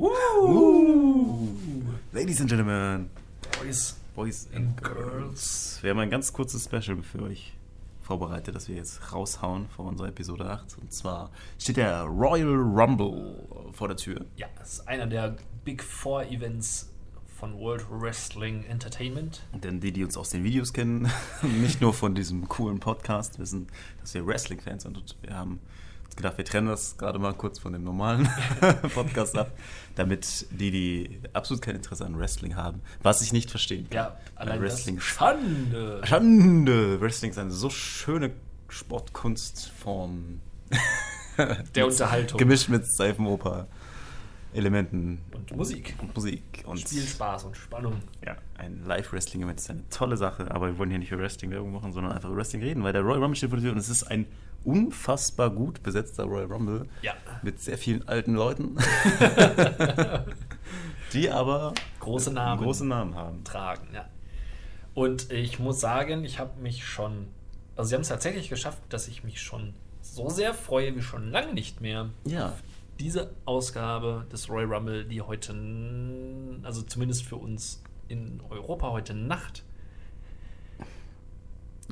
Uh. Ladies and Gentlemen, Boys Boys and Girls. Wir haben ein ganz kurzes Special für euch vorbereitet, das wir jetzt raushauen vor unserer Episode 8. Und zwar steht der Royal Rumble vor der Tür. Ja, das ist einer der Big Four Events von World Wrestling Entertainment. Denn die, die uns aus den Videos kennen, nicht nur von diesem coolen Podcast, wissen, dass wir Wrestling-Fans sind. Und wir haben gedacht, wir trennen das gerade mal kurz von dem normalen Podcast ab, damit die, die absolut kein Interesse an Wrestling haben, was ich nicht verstehen kann. Ja, allein Wrestling Schande. Schande! Wrestling ist eine so schöne Sportkunstform. Der Unterhaltung. Gemischt mit Seifenoper, Elementen Und Musik. und Musik. Und Spielspaß und Spannung. ja, ein Live-Wrestling-Event ist eine tolle Sache, aber wir wollen hier nicht über Wrestling-Werbung machen, sondern einfach über Wrestling reden, weil der Royal Rumble steht vor der Tür und es ist ein unfassbar gut besetzter Royal Rumble Ja. mit sehr vielen alten Leuten, die aber Große Namen. große Namen haben. tragen, ja. Und ich muss sagen, ich habe mich schon, also sie haben es tatsächlich geschafft, dass ich mich schon so sehr freue wie schon lange nicht mehr. Ja, Diese Ausgabe des Royal Rumble, die heute, also zumindest für uns in Europa heute Nacht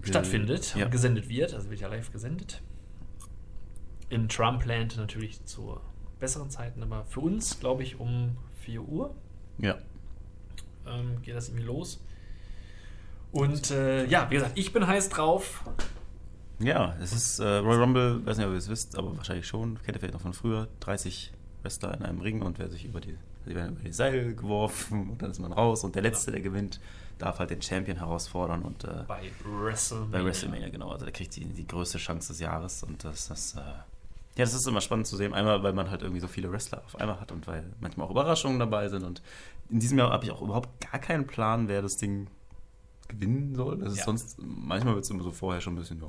stattfindet Ja. und gesendet wird, also wird ja live gesendet. In Trumpland natürlich zu besseren Zeiten, aber für uns, glaube ich, um 4 Uhr Ja. ähm, geht das irgendwie los. Und äh, ja, wie gesagt, ich bin heiß drauf. Ja, es ist äh, Royal Rumble, weiß nicht, ob ihr es wisst, aber wahrscheinlich schon, kennt ihr vielleicht noch von früher, 30 Wrestler in einem Ring und wer sich über die, die werden über die Seil geworfen und dann ist man raus und der Letzte, der gewinnt, darf halt den Champion herausfordern und äh, Bei WrestleMania. bei WrestleMania, genau, also der kriegt die, die größte Chance des Jahres und das, das, äh, ja, das ist immer spannend zu sehen, einmal, weil man halt irgendwie so viele Wrestler auf einmal hat und weil manchmal auch Überraschungen dabei sind und in diesem Jahr habe ich auch überhaupt gar keinen Plan, wer das Ding gewinnen soll. Das ist Ja. sonst, manchmal wird es immer so vorher schon ein bisschen, ja,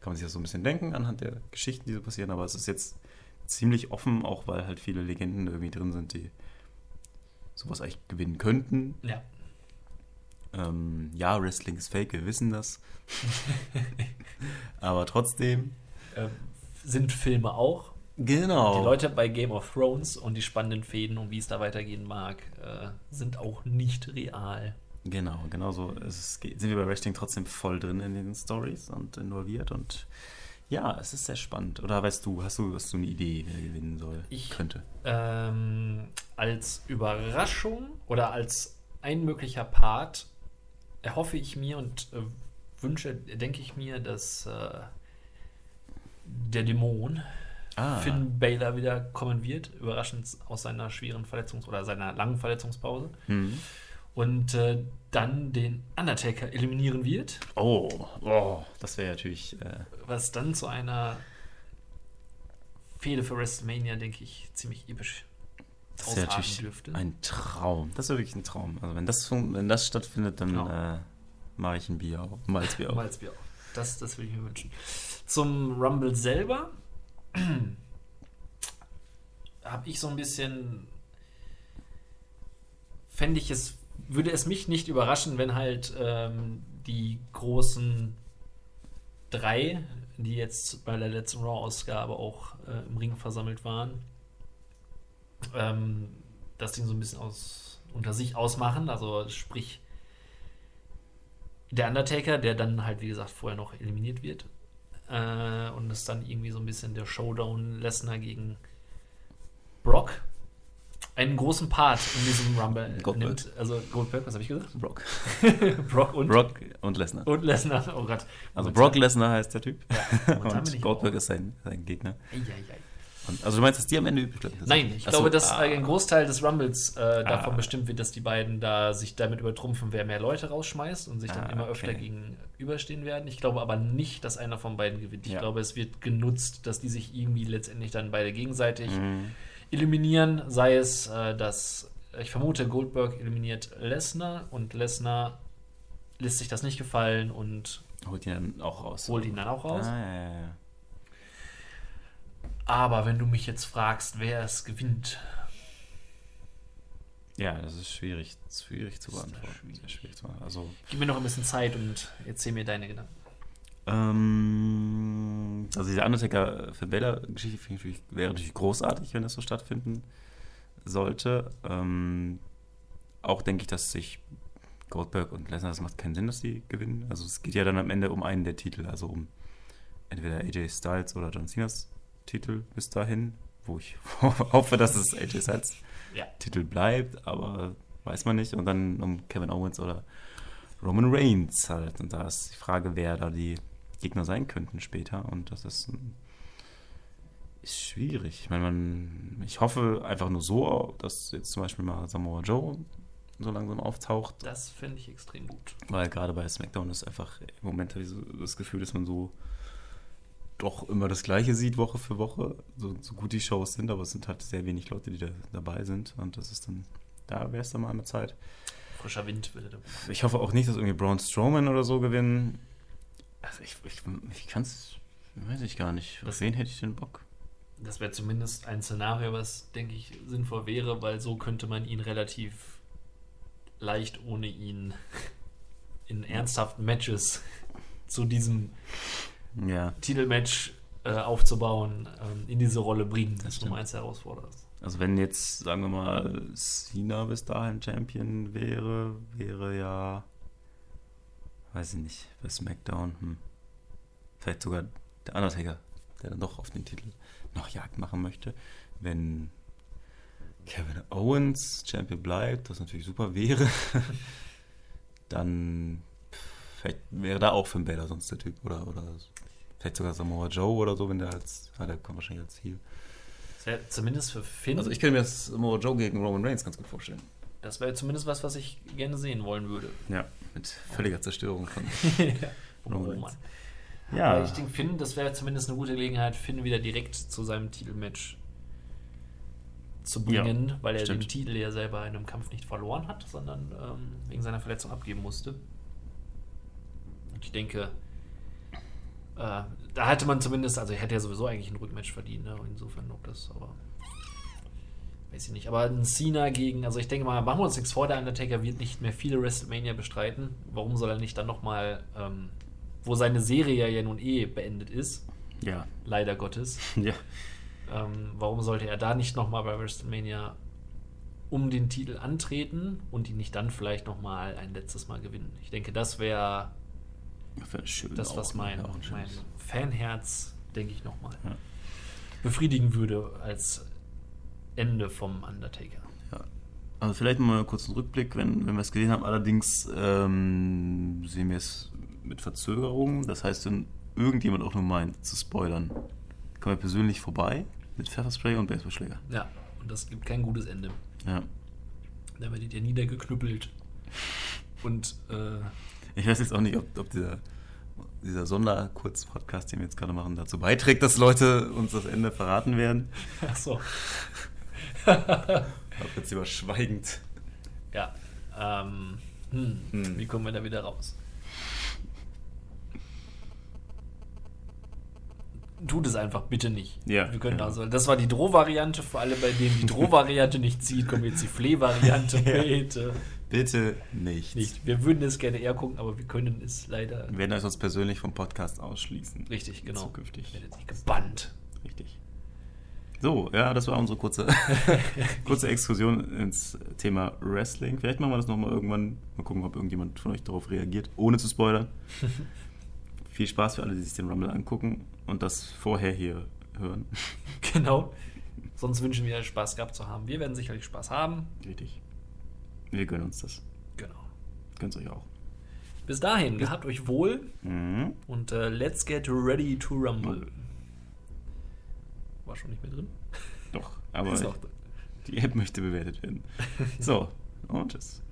kann man sich das so ein bisschen denken anhand der Geschichten, die so passieren, aber es ist jetzt ziemlich offen, auch weil halt viele Legenden irgendwie drin sind, die sowas eigentlich gewinnen könnten. Ja. Ähm, ja, Wrestling ist fake, wir wissen das. aber trotzdem. Äh, sind Filme auch. Genau. Die Leute bei Game of Thrones und die spannenden Fäden und wie es da weitergehen mag, äh, sind auch nicht real. Genau, genau so ist sind wir bei Wrestling trotzdem voll drin in den Stories und involviert und ja, es ist sehr spannend. Oder weißt du, hast du, hast du eine Idee, wer gewinnen soll? Ich- könnte. Ähm, als Überraschung oder als ein möglicher Part erhoffe ich mir und äh, wünsche, denke ich mir, dass äh, der Dämon Ah, Finn Balor wieder kommen wird, überraschend aus seiner schweren Verletzungs- oder seiner langen Verletzungspause hm. und äh, dann den Undertaker eliminieren wird, Oh, oh, das wäre natürlich. Äh, was dann zu einer Fehde für WrestleMania, denke ich, ziemlich episch das wäre ausarten natürlich dürfte. ein Traum. Das wäre wirklich ein Traum. Also wenn das, wenn das stattfindet, dann Genau. äh, mache ich ein Bier auf. Malzbier auf. Malzbier auf. Das, das würde ich mir wünschen. Zum Rumble selber habe ich so ein bisschen. Fände ich es, würde es mich nicht überraschen, wenn halt ähm, die großen drei, die jetzt bei der letzten Raw-Ausgabe auch äh, im Ring versammelt waren, ähm, das Ding so ein bisschen aus, unter sich ausmachen. Also sprich, der Undertaker, der dann halt, wie gesagt, vorher noch eliminiert wird. Äh, und es dann irgendwie so ein bisschen der Showdown Lesnar gegen Brock einen großen Part in diesem Rumble Goldberg. nimmt. Also Goldberg, was habe ich gesagt? Brock. Brock und, Brock und Lesnar. und Lesnar. Oh Gott. Also Brock Lesnar heißt der Typ. Ja, Und Goldberg ist sein, sein Gegner. Ei, ei, ei. Und, also du meinst, dass die am Ende übrig bleiben? Nein, ich Ach so, glaube, dass ah. ein Großteil des Rumbles äh, davon Ah. bestimmt wird, dass die beiden da sich damit übertrumpfen, wer mehr Leute rausschmeißt und sich dann Ah, immer öfter okay. gegenüberstehen werden. Ich glaube aber nicht, dass einer von beiden gewinnt. Ich Ja. glaube, es wird genutzt, dass die sich irgendwie letztendlich dann beide gegenseitig Mhm. eliminieren, sei es, äh, dass ich vermute, Goldberg eliminiert Lesnar und Lesnar lässt sich das nicht gefallen und Holt ihn dann auch raus. holt ihn dann auch raus. Ah, ja, ja, ja. Aber wenn du mich jetzt fragst, wer es gewinnt, Ja, das ist schwierig, schwierig zu beantworten. schwierig. Schwierig zu beantworten. Also, gib mir noch ein bisschen Zeit und erzähl mir deine Gedanken. ähm, also diese Undertaker für Bella Geschichte finde ich natürlich, wäre natürlich großartig, wenn das so stattfinden sollte. Ähm, auch denke ich, dass sich Goldberg und Lesnar, das macht keinen Sinn, dass die gewinnen. Also es geht ja dann am Ende um einen der Titel, also um entweder AJ Styles oder John Cenas Titel bis dahin, wo ich hoffe, dass es AJ Styles Ja. Titel bleibt, aber weiß man nicht. Und dann um Kevin Owens oder Roman Reigns halt. Und da ist die Frage, wer da die Gegner sein könnten später. Und das ist, ist schwierig. Ich meine, man, ich hoffe einfach nur so, dass jetzt zum Beispiel mal Samoa Joe so langsam auftaucht. Das finde ich extrem gut. Weil gerade bei SmackDown ist einfach im Moment habe ich so das Gefühl, dass man so doch immer das Gleiche sieht, Woche für Woche. So, so gut die Shows sind, aber es sind halt sehr wenig Leute, die da dabei sind. Und das ist dann, da wäre es dann mal der Zeit. Frischer Wind würde da. Ich hoffe auch nicht, dass irgendwie Braun Strowman oder so gewinnen. Also ich, ich, ich kann es, weiß ich gar nicht. Auf Das- wen hätte ich denn Bock? Das wäre zumindest ein Szenario, was, denke ich, sinnvoll wäre, weil so könnte man ihn relativ leicht ohne ihn in ernsthaften Matches zu diesem Ja, Titelmatch äh, aufzubauen, ähm, in diese Rolle bringen. Das. Nummer eins der Herausforderer. also wenn jetzt, sagen wir mal, Cena bis dahin Champion wäre, wäre ja, weiß ich nicht, bei SmackDown, hm. vielleicht sogar der Undertaker, der dann doch auf den Titel noch Jagd machen möchte. Wenn Kevin Owens Champion bleibt, was natürlich super wäre, dann vielleicht wäre da auch Finn Balor sonst der Typ oder, oder vielleicht sogar Samoa Joe oder so, wenn der als, ah, der kommt wahrscheinlich als wäre zumindest für Finn, Also ich könnte mir das Samoa Joe gegen Roman Reigns ganz gut vorstellen. das wäre zumindest was, was ich gerne sehen wollen würde. Ja, mit völliger Zerstörung von Roman Roman. Reigns. Aber ich denke, Finn, das wäre zumindest eine gute Gelegenheit, Finn wieder direkt zu seinem Titelmatch zu bringen, weil er stimmt. den Titel ja selber in einem Kampf nicht verloren hat, sondern ähm, wegen seiner Verletzung abgeben musste. Ich denke, äh, da hätte man zumindest, also er hätte ja sowieso eigentlich ein Rückmatch verdient, ne? insofern ob das, aber weiß ich nicht. Aber ein Cena gegen, also ich denke mal, machen wir uns nichts vor, der Undertaker wird nicht mehr viele WrestleMania bestreiten. Warum soll er nicht dann nochmal, ähm, wo seine Serie ja nun eh beendet ist, ja, leider Gottes, ja. ähm, warum sollte er da nicht nochmal bei WrestleMania um den Titel antreten und ihn nicht dann vielleicht nochmal ein letztes Mal gewinnen? Ich denke, das Wäre schön. das, was auch, mein, ja, mein Fanherz, denke ich, nochmal Ja. befriedigen würde als Ende vom Undertaker. Ja. Also vielleicht mal kurz einen Rückblick, wenn, wenn wir es gesehen haben. Allerdings ähm, sehen wir es mit Verzögerung. Das heißt, wenn irgendjemand auch nur meint, zu spoilern, kommen wir persönlich vorbei mit Pfefferspray und Baseballschläger. Ja, und das gibt kein gutes Ende. Ja. Da werdet ihr niedergeknüppelt. Und äh, Ich weiß jetzt auch nicht, ob, ob dieser, dieser Sonderkurzpodcast, den wir jetzt gerade machen, dazu beiträgt, dass Leute uns das Ende verraten werden. ach so. Ob jetzt lieber schweigend. Ja. Ähm, hm, Hm. Wie kommen wir da wieder raus? Tut es einfach bitte nicht. Ja, Wir können ja. also, das war die Droh-Variante. Für alle, bei denen die Droh-Variante nicht zieht, kommt jetzt die Fleh-Variante. Ja. Bitte Bitte nicht. nicht. Wir würden es gerne eher gucken, aber wir können es leider Wir werden euch sonst persönlich vom Podcast ausschließen. richtig, genau. Zukünftig. Werdet nicht gebannt. Richtig. So, ja, das war unsere kurze, kurze Exkursion ins Thema Wrestling. Vielleicht machen wir das nochmal irgendwann. Mal gucken, ob irgendjemand von euch darauf reagiert, ohne zu spoilern. Viel Spaß für alle, die sich den Rumble angucken und das vorher hier hören. Genau. Sonst wünschen wir Spaß gehabt zu haben. Wir werden sicherlich Spaß haben. Richtig. Wir gönnen uns das. Genau. Gönnt euch auch. Bis dahin, gehabt euch wohl Mhm. und äh, let's get ready to rumble. War schon nicht mehr drin? Doch, aber drin. die App möchte bewertet werden. So, und tschüss.